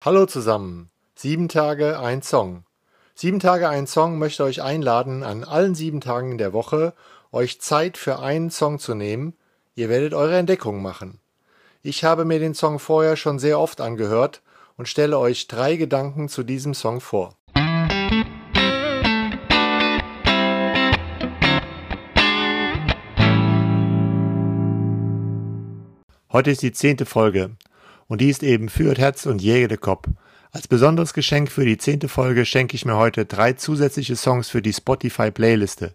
Hallo zusammen. Sieben Tage ein Song. Sieben Tage ein Song möchte euch einladen, an allen sieben Tagen der Woche euch Zeit für einen Song zu nehmen. Ihr werdet eure Entdeckung machen. Ich habe mir den Song vorher schon sehr oft angehört und stelle euch drei Gedanken zu diesem Song vor. Heute ist die zehnte Folge und die ist eben Führt Herz und Jäger de Kopf. Als besonderes Geschenk für die zehnte Folge schenke ich mir heute drei zusätzliche Songs für die Spotify-Playliste.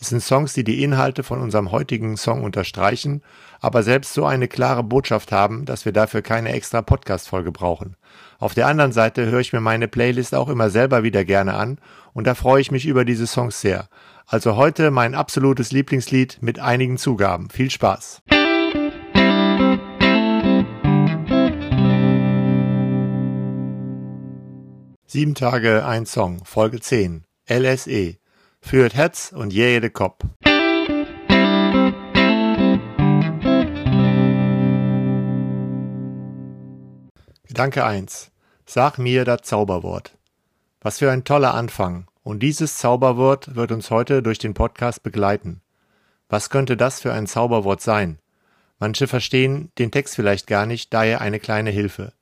Es sind Songs, die die Inhalte von unserem heutigen Song unterstreichen, aber selbst so eine klare Botschaft haben, dass wir dafür keine extra Podcast-Folge brauchen. Auf der anderen Seite höre ich mir meine Playlist auch immer selber wieder gerne an und da freue ich mich über diese Songs sehr. Also heute mein absolutes Lieblingslied mit einigen Zugaben. Viel Spaß! Sieben Tage ein Song, Folge 10, LSE, führt Herz und jede Kopf. Gedanke 1. Sag mir das Zauberwort. Was für ein toller Anfang. Und dieses Zauberwort wird uns heute durch den Podcast begleiten. Was könnte das für ein Zauberwort sein? Manche verstehen den Text vielleicht gar nicht, daher eine kleine Hilfe.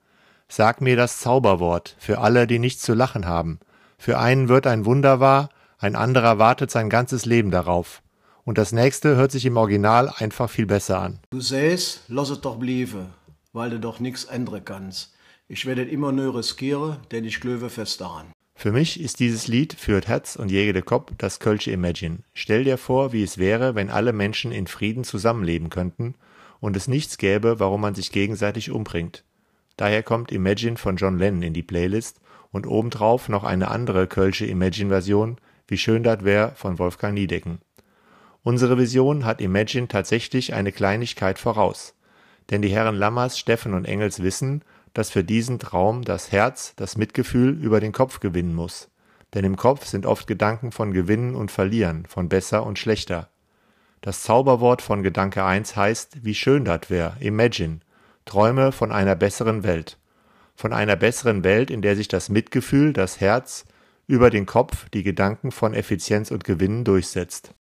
Sag mir das Zauberwort für alle, die nichts zu lachen haben. Für einen wird ein Wunder wahr, ein anderer wartet sein ganzes Leben darauf. Und das nächste hört sich im Original einfach viel besser an. Du säst, lass es doch bliebe, weil du doch nix ändern kannst. Ich werde immer nur riskieren, denn ich glaube fest daran. Für mich ist dieses Lied Führt Herz und Jäge de Kopf das Kölsche Imagine. Stell dir vor, wie es wäre, wenn alle Menschen in Frieden zusammenleben könnten und es nichts gäbe, warum man sich gegenseitig umbringt. Daher kommt Imagine von John Lennon in die Playlist und obendrauf noch eine andere Kölsche Imagine-Version, wie schön dat wär, von Wolfgang Niedecken. Unsere Vision hat Imagine tatsächlich eine Kleinigkeit voraus. Denn die Herren Lammers, Steffen und Engels wissen, dass für diesen Traum das Herz das Mitgefühl über den Kopf gewinnen muss. Denn im Kopf sind oft Gedanken von Gewinnen und Verlieren, von besser und schlechter. Das Zauberwort von Gedanke 1 heißt, wie schön dat wär, Imagine, träume von einer besseren Welt. Von einer besseren Welt, in der sich das Mitgefühl, das Herz, über den Kopf, die Gedanken von Effizienz und Gewinnen durchsetzt.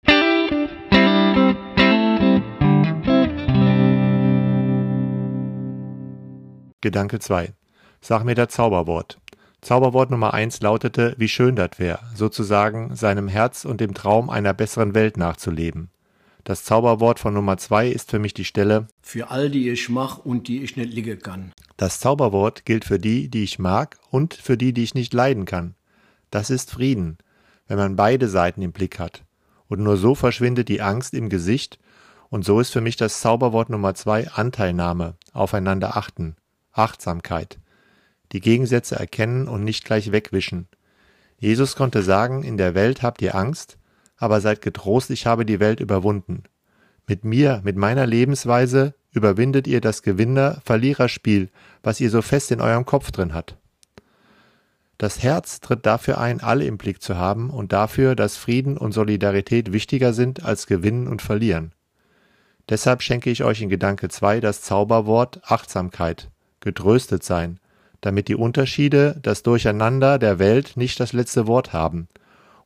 Gedanke 2. Sag mir das Zauberwort. Zauberwort Nummer 1 lautete, wie schön das wär, sozusagen seinem Herz und dem Traum einer besseren Welt nachzuleben. Das Zauberwort von Nummer zwei ist für mich die Stelle Für all die ich mach und die ich nicht liegen kann. Das Zauberwort gilt für die, die ich mag und für die, die ich nicht leiden kann. Das ist Frieden, wenn man beide Seiten im Blick hat. Und nur so verschwindet die Angst im Gesicht und so ist für mich das Zauberwort Nummer zwei Anteilnahme, aufeinander achten, Achtsamkeit. Die Gegensätze erkennen und nicht gleich wegwischen. Jesus konnte sagen, in der Welt habt ihr Angst, aber seid getrost, ich habe die Welt überwunden. Mit mir, mit meiner Lebensweise überwindet ihr das Gewinner-Verliererspiel, was ihr so fest in eurem Kopf drin hat. Das Herz tritt dafür ein, alle im Blick zu haben und dafür, dass Frieden und Solidarität wichtiger sind als Gewinnen und Verlieren. Deshalb schenke ich euch in Gedanke 2 das Zauberwort Achtsamkeit, getröstet sein, damit die Unterschiede, das Durcheinander der Welt nicht das letzte Wort haben –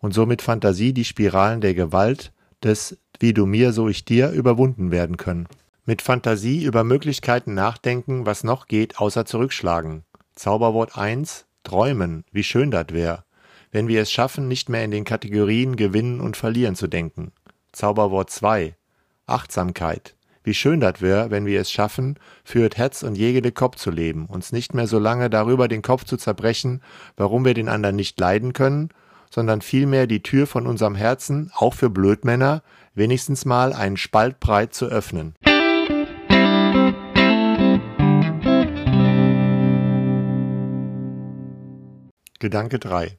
und somit Fantasie die Spiralen der Gewalt, des wie du mir, so ich dir überwunden werden können. Mit Fantasie über Möglichkeiten nachdenken, was noch geht, außer zurückschlagen. Zauberwort 1, träumen, wie schön dat wär, wenn wir es schaffen, nicht mehr in den Kategorien gewinnen und verlieren zu denken. Zauberwort 2, Achtsamkeit, wie schön dat wär, wenn wir es schaffen, führt Herz und jegede Kopf zu leben, uns nicht mehr so lange darüber den Kopf zu zerbrechen, warum wir den anderen nicht leiden können sondern vielmehr die Tür von unserem Herzen, auch für Blödmänner, wenigstens mal einen Spalt breit zu öffnen. Gedanke 3.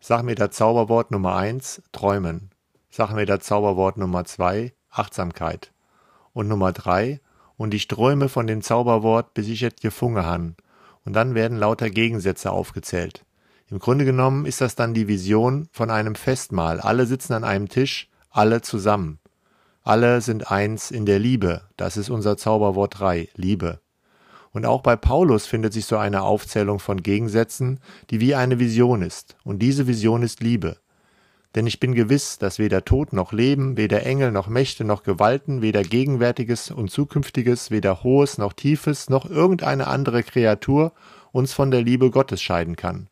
Sag mir das Zauberwort Nummer 1, träumen. Sag mir das Zauberwort Nummer 2, Achtsamkeit. Und Nummer 3, und ich träume von dem Zauberwort, bis ich et gefunge han. Und dann werden lauter Gegensätze aufgezählt. Im Grunde genommen ist das dann die Vision von einem Festmahl. Alle sitzen an einem Tisch, alle zusammen. Alle sind eins in der Liebe. Das ist unser Zauberwort 3, Liebe. Und auch bei Paulus findet sich so eine Aufzählung von Gegensätzen, die wie eine Vision ist. Und diese Vision ist Liebe. Denn ich bin gewiss, dass weder Tod noch Leben, weder Engel noch Mächte noch Gewalten, weder Gegenwärtiges und Zukünftiges, weder Hohes noch Tiefes, noch irgendeine andere Kreatur uns von der Liebe Gottes scheiden kann.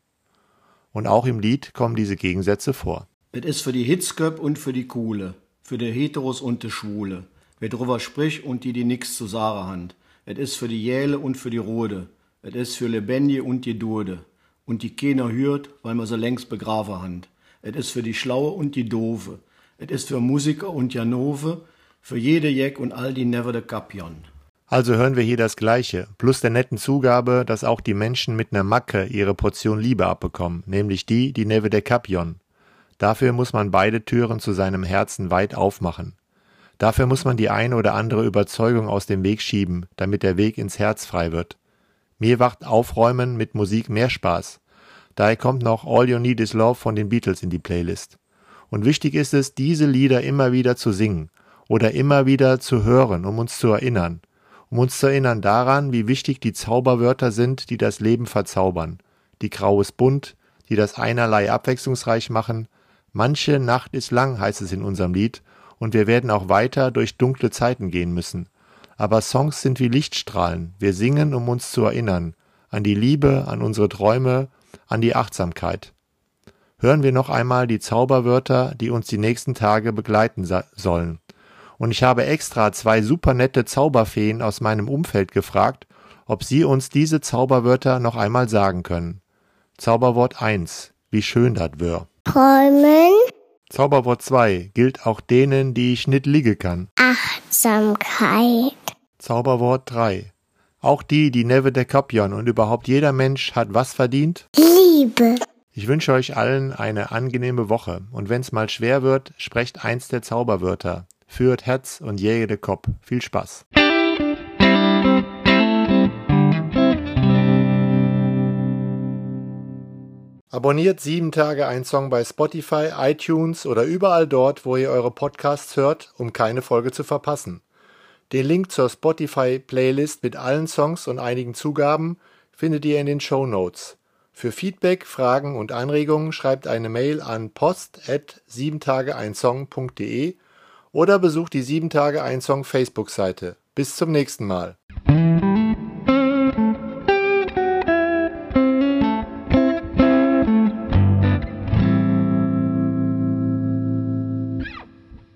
Und auch im Lied kommen diese Gegensätze vor. Es ist für die Hitzköp und für die Kuhle, für die Heteros und die Schwule, wer drüber spricht und die, die nix zu sagen hand. Es ist für die Jähle und für die Rode. Es ist für Lebendige und die Durde. Und die keiner hört, weil man sie längst begraven hand. Es ist für die Schlaue und die Dove. Es ist für Musiker und Janove, für jede Jeck und all die Never de Capion. Also hören wir hier das Gleiche, plus der netten Zugabe, dass auch die Menschen mit ner Macke ihre Portion Liebe abbekommen, nämlich die, die Neve de Capion. Dafür muss man beide Türen zu seinem Herzen weit aufmachen. Dafür muss man die eine oder andere Überzeugung aus dem Weg schieben, damit der Weg ins Herz frei wird. Mir macht Aufräumen mit Musik mehr Spaß. Daher kommt noch All You Need Is Love von den Beatles in die Playlist. Und wichtig ist es, diese Lieder immer wieder zu singen oder immer wieder zu hören, um uns zu erinnern. Um uns zu erinnern daran, wie wichtig die Zauberwörter sind, die das Leben verzaubern. Die Grau ist bunt, die das einerlei abwechslungsreich machen. Manche Nacht ist lang, heißt es in unserem Lied, und wir werden auch weiter durch dunkle Zeiten gehen müssen. Aber Songs sind wie Lichtstrahlen. Wir singen, um uns zu erinnern. An die Liebe, an unsere Träume, an die Achtsamkeit. Hören wir noch einmal die Zauberwörter, die uns die nächsten Tage begleiten sollen. Und ich habe extra zwei supernette Zauberfeen aus meinem Umfeld gefragt, ob sie uns diese Zauberwörter noch einmal sagen können. Zauberwort 1. Wie schön dat wär. Träumen. Zauberwort 2 gilt auch denen, die ich nicht liege kann. Achtsamkeit. Zauberwort 3. Auch die, die Neve de Capion und überhaupt jeder Mensch hat was verdient? Liebe. Ich wünsche euch allen eine angenehme Woche und wenn's mal schwer wird, sprecht eins der Zauberwörter. Führt Herz und jäge de Kopf. Viel Spaß. Abonniert sieben Tage ein Song bei Spotify, iTunes oder überall dort, wo ihr eure Podcasts hört, um keine Folge zu verpassen. Den Link zur Spotify-Playlist mit allen Songs und einigen Zugaben findet ihr in den Show Notes. Für Feedback, Fragen und Anregungen schreibt eine Mail an post@siebentageeinsong.de oder besucht die 7 Tage ein Song Facebook-Seite. Bis zum nächsten Mal.